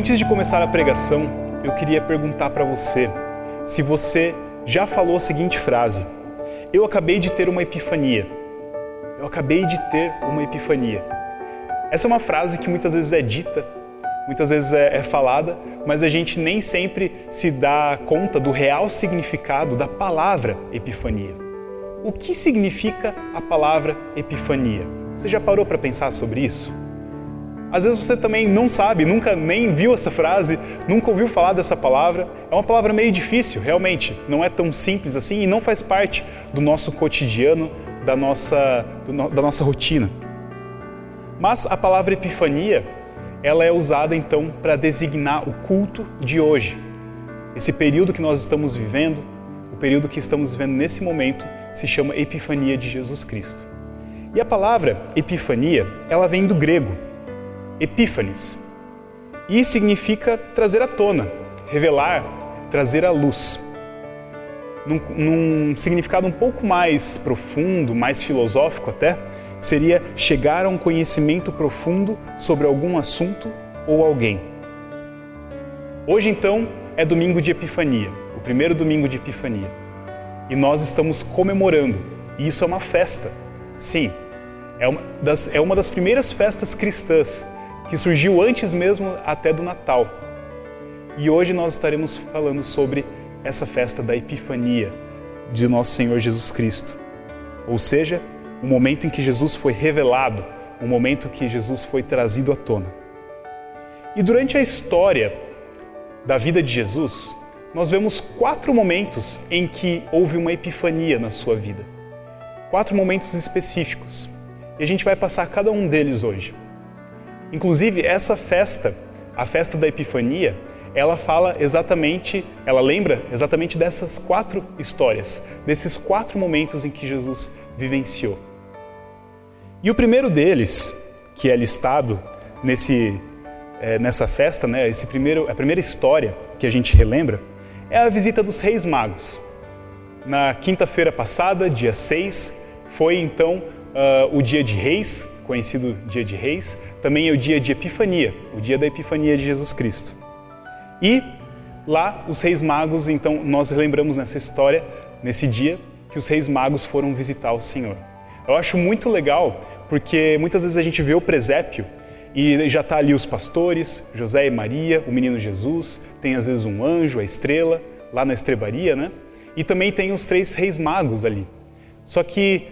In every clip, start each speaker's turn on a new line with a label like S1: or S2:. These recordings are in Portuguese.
S1: Antes de começar a pregação, eu queria perguntar para você se você já falou a seguinte frase: Eu acabei de ter uma epifania. Eu acabei de ter uma epifania. Essa é uma frase que muitas vezes é dita, muitas vezes é, é falada, mas a gente nem sempre se dá conta do real significado da palavra epifania. O que significa a palavra epifania? Você já parou para pensar sobre isso? Às vezes você também não sabe, nunca nem viu essa frase, nunca ouviu falar dessa palavra. É uma palavra meio difícil, realmente. Não é tão simples assim e não faz parte do nosso cotidiano, da nossa, da nossa rotina. Mas a palavra epifania, ela é usada então para designar o culto de hoje. Esse período que nós estamos vivendo, o período que estamos vivendo nesse momento, se chama Epifania de Jesus Cristo. E a palavra epifania, ela vem do grego epífanes. E significa trazer à tona, revelar, trazer à luz. Num, num, significado um pouco mais profundo, mais filosófico até, seria chegar a um conhecimento profundo sobre algum assunto ou alguém. Hoje, então, é domingo de Epifania, o primeiro domingo de Epifania. E nós estamos comemorando, e isso é uma festa. Sim, é uma das, é uma das primeiras festas cristãs que surgiu antes mesmo até do Natal. E hoje nós estaremos falando sobre essa festa da Epifania de nosso Senhor Jesus Cristo. Ou seja, o momento em que Jesus foi revelado, o momento que Jesus foi trazido à tona. E durante a história da vida de Jesus, nós vemos quatro momentos em que houve uma epifania na sua vida. Quatro momentos específicos. E a gente vai passar cada um deles hoje. Inclusive, essa festa, a festa da Epifania, ela fala exatamente, ela lembra exatamente dessas quatro histórias, desses quatro momentos em que Jesus vivenciou. E o primeiro deles, que é listado nesse, é, nessa festa, né, esse primeiro, a primeira história que a gente relembra, é a visita dos Reis Magos. Na quinta-feira passada, dia 6, foi então uh, o dia de Reis, conhecido Dia de Reis, também é o dia de Epifania, o dia da Epifania de Jesus Cristo. E lá os Reis Magos, então nós lembramos nessa história, nesse dia, que os Reis Magos foram visitar o Senhor. Eu acho muito legal porque muitas vezes a gente vê o presépio e já está ali os pastores, José e Maria, o menino Jesus, tem às vezes um anjo, a estrela, lá na estrebaria, né? E também tem os três reis magos ali. Só que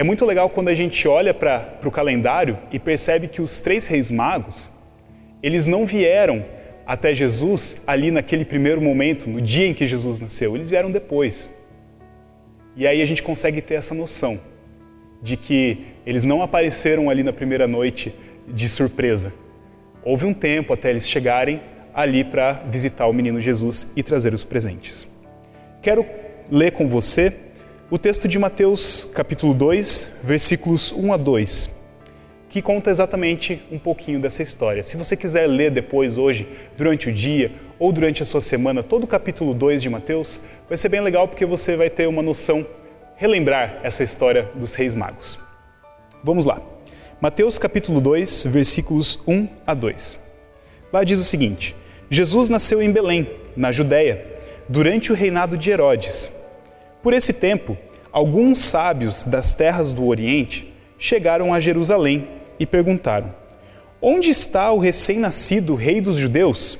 S1: é muito legal quando a gente olha para o calendário e percebe que os três reis magos, eles não vieram até Jesus ali naquele primeiro momento, no dia em que Jesus nasceu, eles vieram depois. E aí a gente consegue ter essa noção de que eles não apareceram ali na primeira noite de surpresa. Houve um tempo até eles chegarem ali para visitar o menino Jesus e trazer os presentes. Quero ler com você o texto de Mateus, capítulo 2, versículos 1 a 2, que conta exatamente um pouquinho dessa história. Se você quiser ler depois, hoje, durante o dia ou durante a sua semana, todo o capítulo 2 de Mateus, vai ser bem legal porque você vai ter uma noção, relembrar essa história dos reis magos. Vamos lá. Mateus capítulo 2, versículos 1 a 2. Lá diz o seguinte: Jesus nasceu em Belém, na Judéia, durante o reinado de Herodes. Por esse tempo, alguns sábios das terras do Oriente chegaram a Jerusalém e perguntaram: Onde está o recém-nascido rei dos judeus?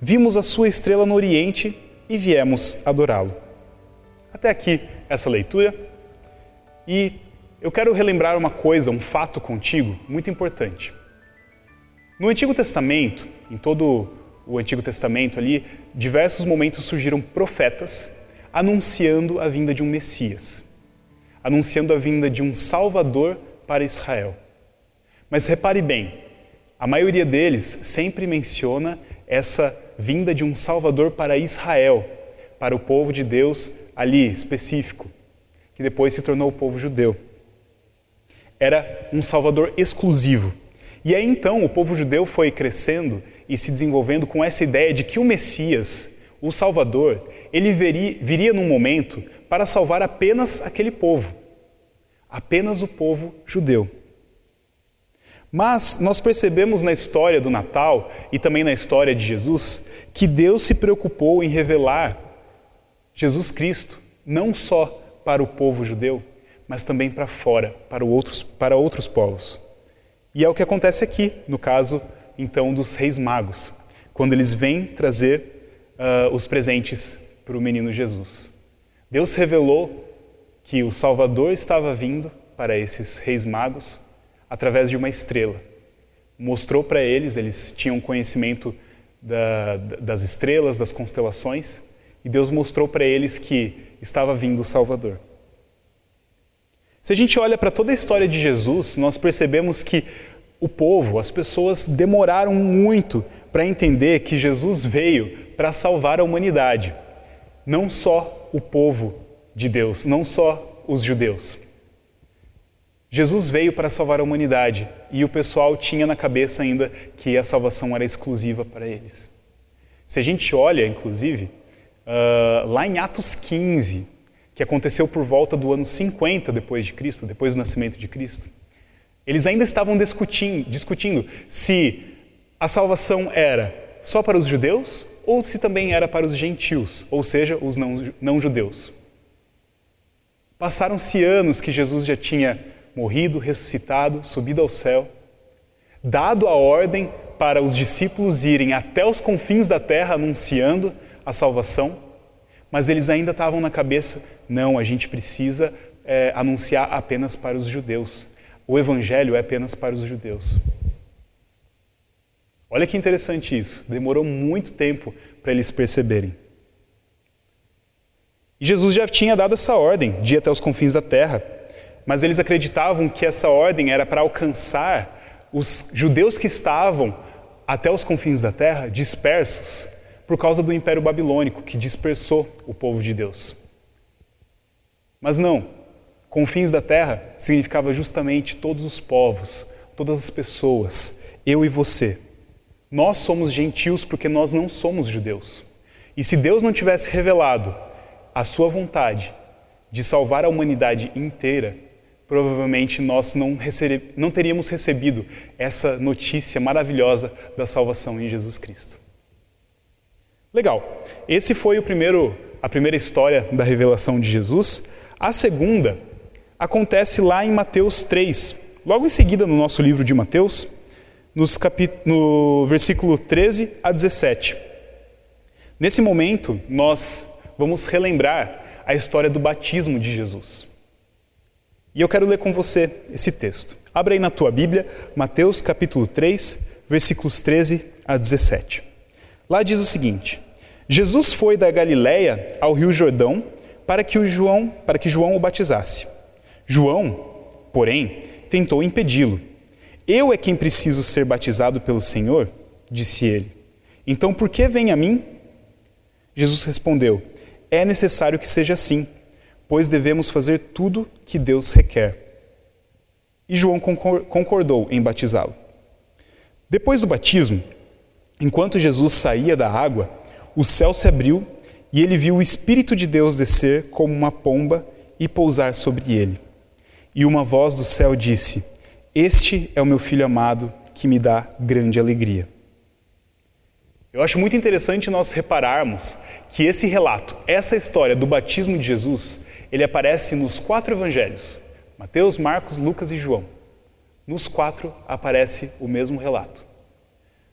S1: Vimos a sua estrela no Oriente e viemos adorá-lo. Até aqui essa leitura. E eu quero relembrar uma coisa, um fato contigo muito importante. No Antigo Testamento, em todo o Antigo Testamento ali, diversos momentos surgiram profetas anunciando a vinda de um Messias, anunciando a vinda de um Salvador para Israel. Mas repare bem, a maioria deles sempre menciona essa vinda de um Salvador para Israel, para o povo de Deus ali específico, que depois se tornou o povo judeu. Era um Salvador exclusivo. E aí então o povo judeu foi crescendo e se desenvolvendo com essa ideia de que o Messias, o Salvador, ele viria, num momento para salvar apenas aquele povo, apenas o povo judeu. Mas nós percebemos na história do Natal e também na história de Jesus que Deus se preocupou em revelar Jesus Cristo, não só para o povo judeu, mas também para fora, para outros, para outros povos. E é o que acontece aqui, no caso, então, dos reis magos, quando eles vêm trazer uh, os presentes para o menino Jesus. Deus revelou que o Salvador estava vindo para esses reis magos através de uma estrela. Mostrou para eles, eles tinham conhecimento da, das estrelas, das constelações, e Deus mostrou para eles que estava vindo o Salvador. Se a gente olha para toda a história de Jesus, nós percebemos que o povo, as pessoas demoraram muito para entender que Jesus veio para salvar a humanidade, não só o povo de Deus, não só os judeus. Jesus veio para salvar a humanidade e o pessoal tinha na cabeça ainda que a salvação era exclusiva para eles. Se a gente olha, inclusive, uh, lá em Atos 15, que aconteceu por volta do ano 50 depois de Cristo, depois do nascimento de Cristo, eles ainda estavam discutindo, discutindo se a salvação era só para os judeus ou se também era para os gentios, ou seja, os não, não judeus. Passaram-se anos que Jesus já tinha morrido, ressuscitado, subido ao céu, dado a ordem para os discípulos irem até os confins da terra anunciando a salvação, mas eles ainda estavam na cabeça: não, a gente precisa é, anunciar apenas para os judeus. O evangelho é apenas para os judeus. Olha que interessante isso. Demorou muito tempo para eles perceberem. E Jesus já tinha dado essa ordem de ir até os confins da terra mas eles acreditavam que essa ordem era para alcançar os judeus que estavam até os confins da terra dispersos por causa do Império Babilônico que dispersou o povo de Deus. Mas não, confins da terra significava justamente todos os povos, todas as pessoas, eu e você. Nós somos gentios porque nós não somos judeus. E se Deus não tivesse revelado a sua vontade de salvar a humanidade inteira, provavelmente nós não, não teríamos recebido essa notícia maravilhosa da salvação em Jesus Cristo. Legal. Esse foi o primeiro, a primeira história da revelação de Jesus. A segunda acontece lá em Mateus 3, logo em seguida no nosso livro de Mateus, nos no versículo 13 a 17. Nesse momento, nós vamos relembrar a história do batismo de Jesus. E eu quero ler com você esse texto. Abra aí na tua Bíblia, Mateus capítulo 3, versículos 13 a 17. Lá diz o seguinte: Jesus foi da Galiléia ao Rio Jordão para que o João, para que João o batizasse. João, porém, tentou impedi-lo. Eu é quem preciso ser batizado pelo Senhor, disse ele. Então por que vem a mim? Jesus respondeu: É necessário que seja assim pois devemos fazer tudo que Deus requer. E João concordou em batizá-lo. Depois do batismo, enquanto Jesus saía da água, o céu se abriu e ele viu o Espírito de Deus descer como uma pomba e pousar sobre ele. E uma voz do céu disse: Este é o meu filho amado, que me dá grande alegria. Eu acho muito interessante nós repararmos que esse relato, essa história do batismo de Jesus, ele aparece nos quatro evangelhos: Mateus, Marcos, Lucas e João. Nos quatro aparece o mesmo relato.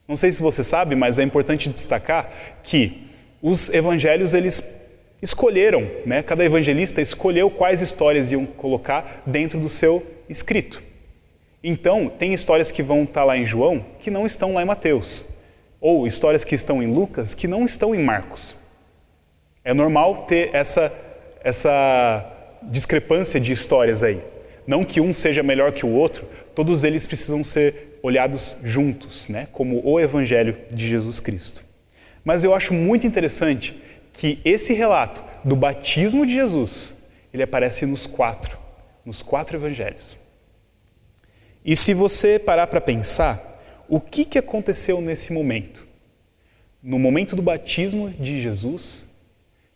S1: Não sei se você sabe, mas é importante destacar que os evangelhos eles escolheram, né? Cada evangelista escolheu quais histórias iam colocar dentro do seu escrito. Então, tem histórias que vão estar lá em João que não estão lá em Mateus, ou histórias que estão em Lucas que não estão em Marcos. É normal ter essa essa discrepância de histórias aí. Não que um seja melhor que o outro, todos eles precisam ser olhados juntos, né? como o Evangelho de Jesus Cristo. Mas eu acho muito interessante que esse relato do batismo de Jesus, ele aparece nos quatro, nos quatro evangelhos. E se você parar para pensar, o que, que aconteceu nesse momento? No momento do batismo de Jesus,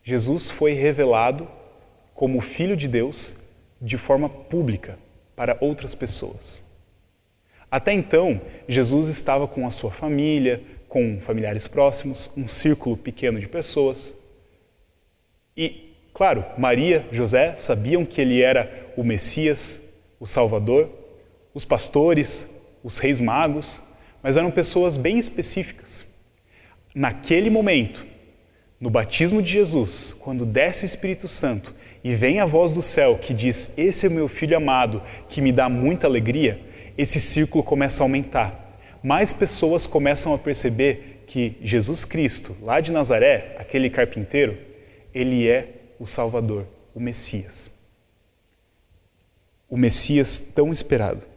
S1: Jesus foi revelado como Filho de Deus de forma pública para outras pessoas. Até então, Jesus estava com a sua família, com familiares próximos, um círculo pequeno de pessoas. E, claro, Maria, José sabiam que ele era o Messias, o Salvador, os pastores, os reis magos, mas eram pessoas bem específicas. Naquele momento, no batismo de Jesus, quando desce o Espírito Santo e vem a voz do céu que diz: Esse é o meu filho amado, que me dá muita alegria, esse círculo começa a aumentar. Mais pessoas começam a perceber que Jesus Cristo, lá de Nazaré, aquele carpinteiro, ele é o Salvador, o Messias. O Messias tão esperado.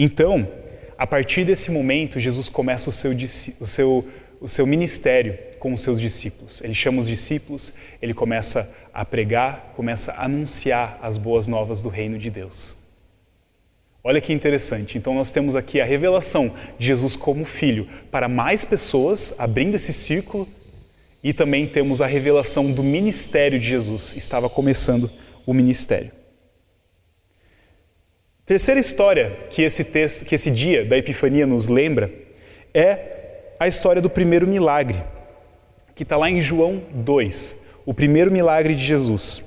S1: Então, a partir desse momento, Jesus começa o seu, o seu, o seu ministério com os seus discípulos. Ele chama os discípulos, ele começa a pregar, começa a anunciar as boas novas do reino de Deus. Olha que interessante. Então, nós temos aqui a revelação de Jesus como filho para mais pessoas, abrindo esse círculo, e também temos a revelação do ministério de Jesus. Estava começando o ministério. Terceira história que esse, texto, que esse dia da Epifania nos lembra é a história do primeiro milagre, que está lá em João 2, o primeiro milagre de Jesus.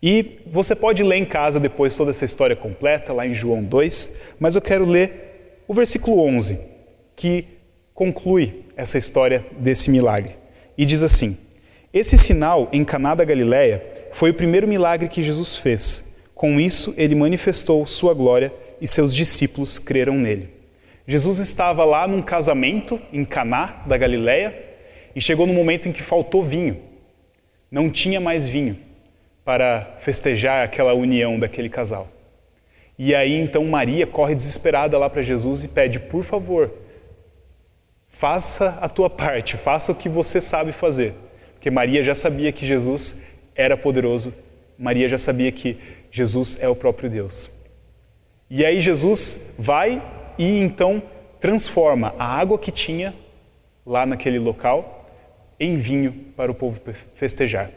S1: E você pode ler em casa depois toda essa história completa, lá em João 2, mas eu quero ler o versículo 11, que conclui essa história desse milagre. E diz assim: Esse sinal em Caná da Galileia foi o primeiro milagre que Jesus fez. Com isso, ele manifestou sua glória e seus discípulos creram nele. Jesus estava lá num casamento em Caná da Galileia e chegou no momento em que faltou vinho. Não tinha mais vinho para festejar aquela união daquele casal. E aí então Maria corre desesperada lá para Jesus e pede: por favor, faça a tua parte, faça o que você sabe fazer. Porque Maria já sabia que Jesus era poderoso, Maria já sabia que Jesus é o próprio Deus. E aí Jesus vai e então transforma a água que tinha lá naquele local em vinho para o povo festejar.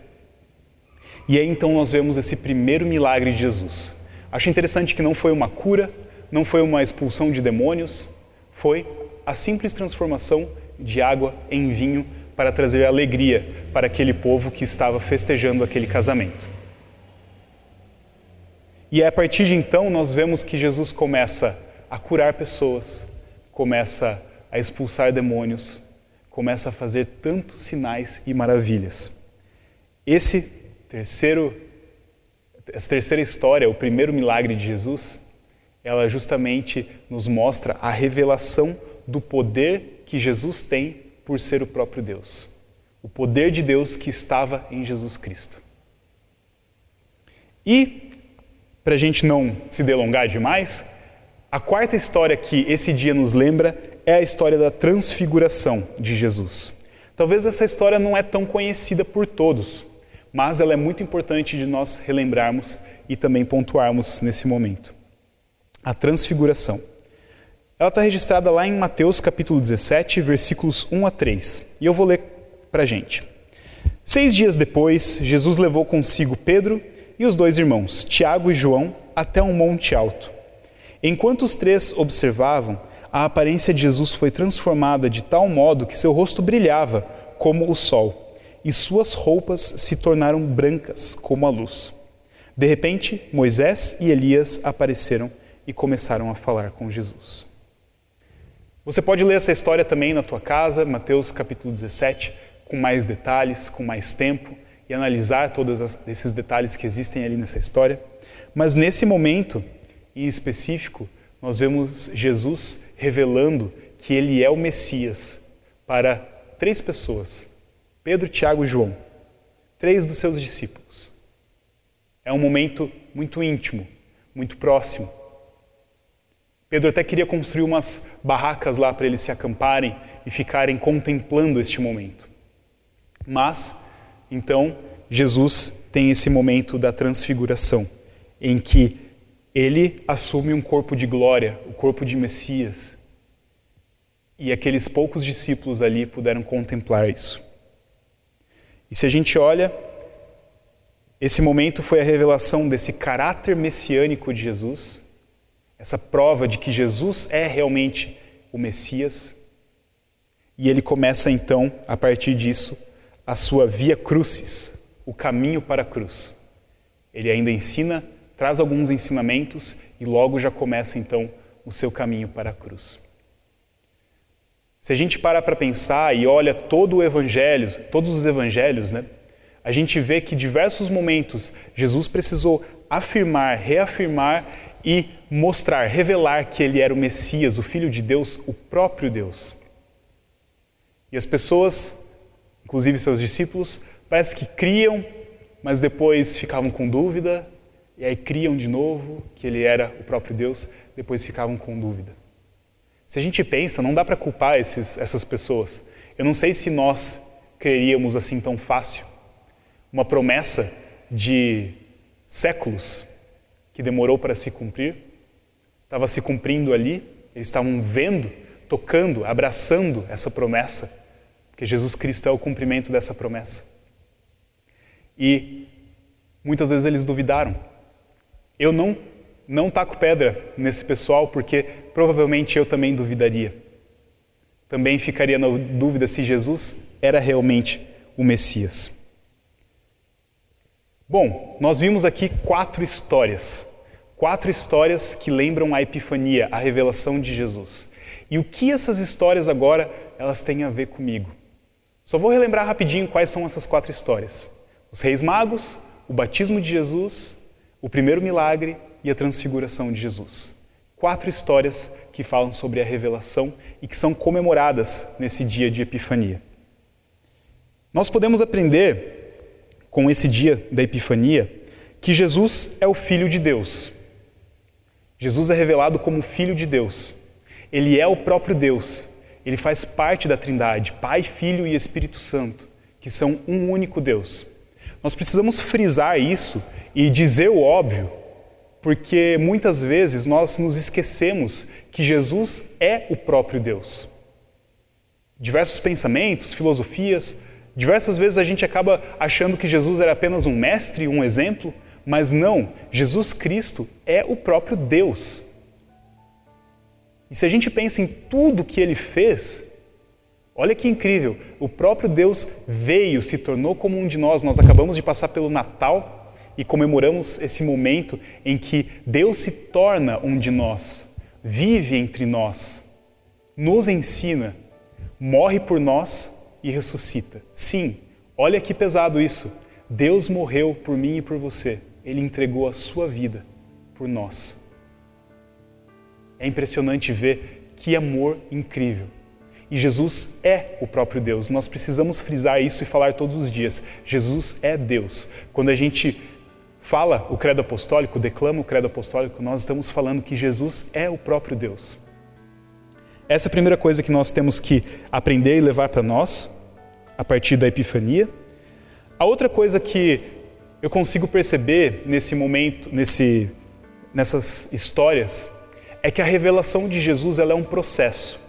S1: E aí então nós vemos esse primeiro milagre de Jesus. Acho interessante que não foi uma cura, não foi uma expulsão de demônios, foi a simples transformação de água em vinho para trazer alegria para aquele povo que estava festejando aquele casamento. E a partir de então nós vemos que Jesus começa a curar pessoas, começa a expulsar demônios, começa a fazer tantos sinais e maravilhas. Esse terceiro, essa terceira história, o primeiro milagre de Jesus, ela justamente nos mostra a revelação do poder que Jesus tem por ser o próprio Deus. O poder de Deus que estava em Jesus Cristo. E, para a gente não se delongar demais, a quarta história que esse dia nos lembra é a história da transfiguração de Jesus. Talvez essa história não é tão conhecida por todos, mas ela é muito importante de nós relembrarmos e também pontuarmos nesse momento. A transfiguração. Ela está registrada lá em Mateus capítulo 17, versículos 1 a 3. E eu vou ler para a gente. Seis dias depois, Jesus levou consigo Pedro e os dois irmãos, Tiago e João, até um monte alto. Enquanto os três observavam, a aparência de Jesus foi transformada de tal modo que seu rosto brilhava como o sol e suas roupas se tornaram brancas como a luz. De repente, Moisés e Elias apareceram e começaram a falar com Jesus. Você pode ler essa história também na tua casa, Mateus capítulo 17, com mais detalhes, com mais tempo e analisar todos esses detalhes que existem ali nessa história. Mas nesse momento em específico, nós vemos Jesus revelando que ele é o Messias para três pessoas: Pedro, Tiago e João, três dos seus discípulos. É um momento muito íntimo, muito próximo. Pedro até queria construir umas barracas lá para eles se acamparem e ficarem contemplando este momento. Mas, então, Jesus tem esse momento da transfiguração, em que ele assume um corpo de glória, o corpo de Messias. E aqueles poucos discípulos ali puderam contemplar isso. E se a gente olha, esse momento foi a revelação desse caráter messiânico de Jesus essa prova de que Jesus é realmente o Messias. E ele começa então, a partir disso, a sua via crucis, o caminho para a cruz. Ele ainda ensina, traz alguns ensinamentos e logo já começa então o seu caminho para a cruz. Se a gente para para pensar e olha todo o evangelho, todos os evangelhos, né? A gente vê que diversos momentos Jesus precisou afirmar, reafirmar e mostrar, revelar que ele era o Messias, o Filho de Deus, o próprio Deus. E as pessoas, inclusive seus discípulos, parece que criam, mas depois ficavam com dúvida, e aí criam de novo que ele era o próprio Deus, depois ficavam com dúvida. Se a gente pensa, não dá para culpar esses, essas pessoas. Eu não sei se nós creríamos assim tão fácil. Uma promessa de séculos que demorou para se cumprir, estava se cumprindo ali, eles estavam vendo, tocando, abraçando essa promessa, porque Jesus Cristo é o cumprimento dessa promessa. E muitas vezes eles duvidaram. Eu não não taco pedra nesse pessoal porque provavelmente eu também duvidaria. Também ficaria na dúvida se Jesus era realmente o Messias. Bom, nós vimos aqui quatro histórias. Quatro histórias que lembram a epifania, a revelação de Jesus. E o que essas histórias agora elas têm a ver comigo? Só vou relembrar rapidinho quais são essas quatro histórias. Os reis magos, o batismo de Jesus, o primeiro milagre e a transfiguração de Jesus. Quatro histórias que falam sobre a revelação e que são comemoradas nesse dia de Epifania. Nós podemos aprender com esse dia da Epifania que Jesus é o Filho de Deus. Jesus é revelado como Filho de Deus. Ele é o próprio Deus. Ele faz parte da Trindade, Pai, Filho e Espírito Santo, que são um único Deus. Nós precisamos frisar isso e dizer o óbvio, porque muitas vezes nós nos esquecemos que Jesus é o próprio Deus. Diversos pensamentos, filosofias, Diversas vezes a gente acaba achando que Jesus era apenas um mestre, um exemplo, mas não, Jesus Cristo é o próprio Deus. E se a gente pensa em tudo que ele fez, olha que incrível, o próprio Deus veio, se tornou como um de nós. Nós acabamos de passar pelo Natal e comemoramos esse momento em que Deus se torna um de nós, vive entre nós, nos ensina, morre por nós e ressuscita. Sim, olha que pesado isso. Deus morreu por mim e por você. Ele entregou a sua vida por nós. É impressionante ver que amor incrível. E Jesus é o próprio Deus. Nós precisamos frisar isso e falar todos os dias. Jesus é Deus. Quando a gente fala o credo apostólico, declama o credo apostólico, nós estamos falando que Jesus é o próprio Deus. Essa é a primeira coisa que nós temos que aprender e levar para nós, a partir da Epifania. A outra coisa que eu consigo perceber nesse momento, nesse, nessas histórias, é que a revelação de Jesus ela é um processo.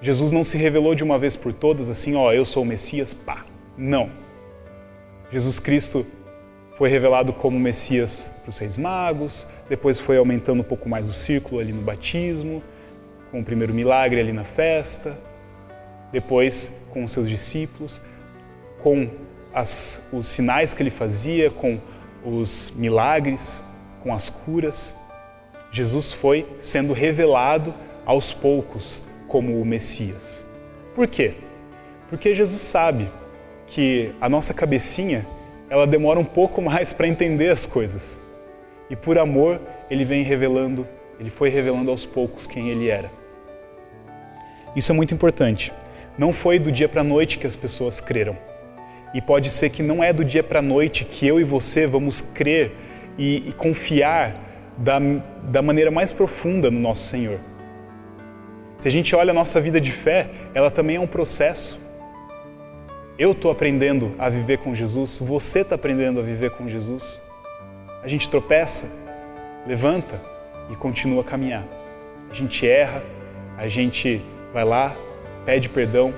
S1: Jesus não se revelou de uma vez por todas assim, ó, eu sou o Messias, pá. Não. Jesus Cristo foi revelado como Messias para os seis magos, depois foi aumentando um pouco mais o círculo ali no batismo, com o primeiro milagre ali na festa, depois com os seus discípulos, com as, os sinais que ele fazia, com os milagres, com as curas. Jesus foi sendo revelado aos poucos como o Messias. Por quê? Porque Jesus sabe que a nossa cabecinha ela demora um pouco mais para entender as coisas. E por amor, ele vem revelando, ele foi revelando aos poucos quem ele era. Isso é muito importante. Não foi do dia para a noite que as pessoas creram. E pode ser que não é do dia para a noite que eu e você vamos crer e, e confiar da, da maneira mais profunda no nosso Senhor. Se a gente olha a nossa vida de fé, ela também é um processo. Eu estou aprendendo a viver com Jesus, você está aprendendo a viver com Jesus. A gente tropeça, levanta e continua a caminhar. A gente erra, a gente vai lá, pede perdão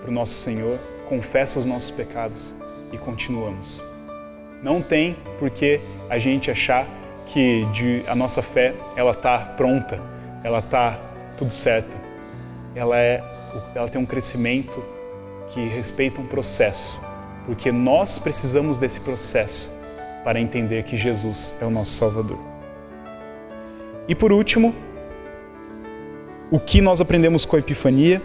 S1: para o nosso Senhor, confessa os nossos pecados e continuamos. Não tem por que a gente achar que de, a nossa fé ela está pronta, ela está tudo certo. Ela, é, ela tem um crescimento que respeita um processo, porque nós precisamos desse processo para entender que Jesus é o nosso Salvador. E por último, o que nós aprendemos com a Epifania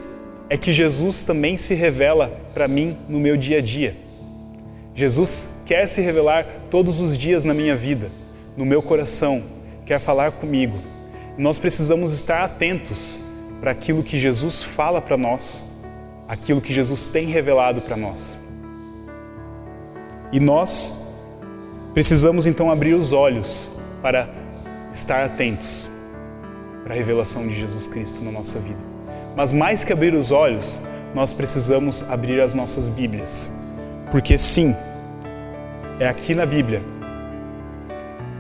S1: é que Jesus também se revela para mim no meu dia a dia. Jesus quer se revelar todos os dias na minha vida, no meu coração, quer falar comigo. Nós precisamos estar atentos para aquilo que Jesus fala para nós, aquilo que Jesus tem revelado para nós. E nós precisamos então abrir os olhos para estar atentos para a revelação de Jesus Cristo na nossa vida. Mas mais que abrir os olhos, nós precisamos abrir as nossas Bíblias. Porque sim, é aqui na Bíblia,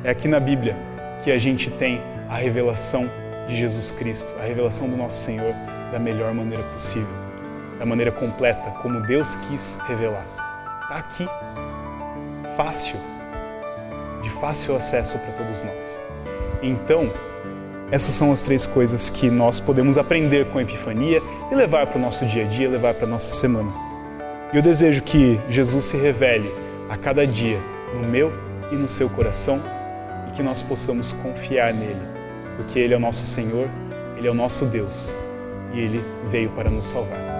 S1: é aqui na Bíblia que a gente tem a revelação de Jesus Cristo, a revelação do nosso Senhor da melhor maneira possível, da maneira completa, como Deus quis revelar. Está aqui, fácil, de fácil acesso para todos nós. Então, essas são as três coisas que nós podemos aprender com a Epifania e levar para o nosso dia a dia, levar para a nossa semana. E eu desejo que Jesus se revele a cada dia no meu e no seu coração que nós possamos confiar nele, porque Ele é o nosso Senhor, Ele é o nosso Deus e Ele veio para nos salvar.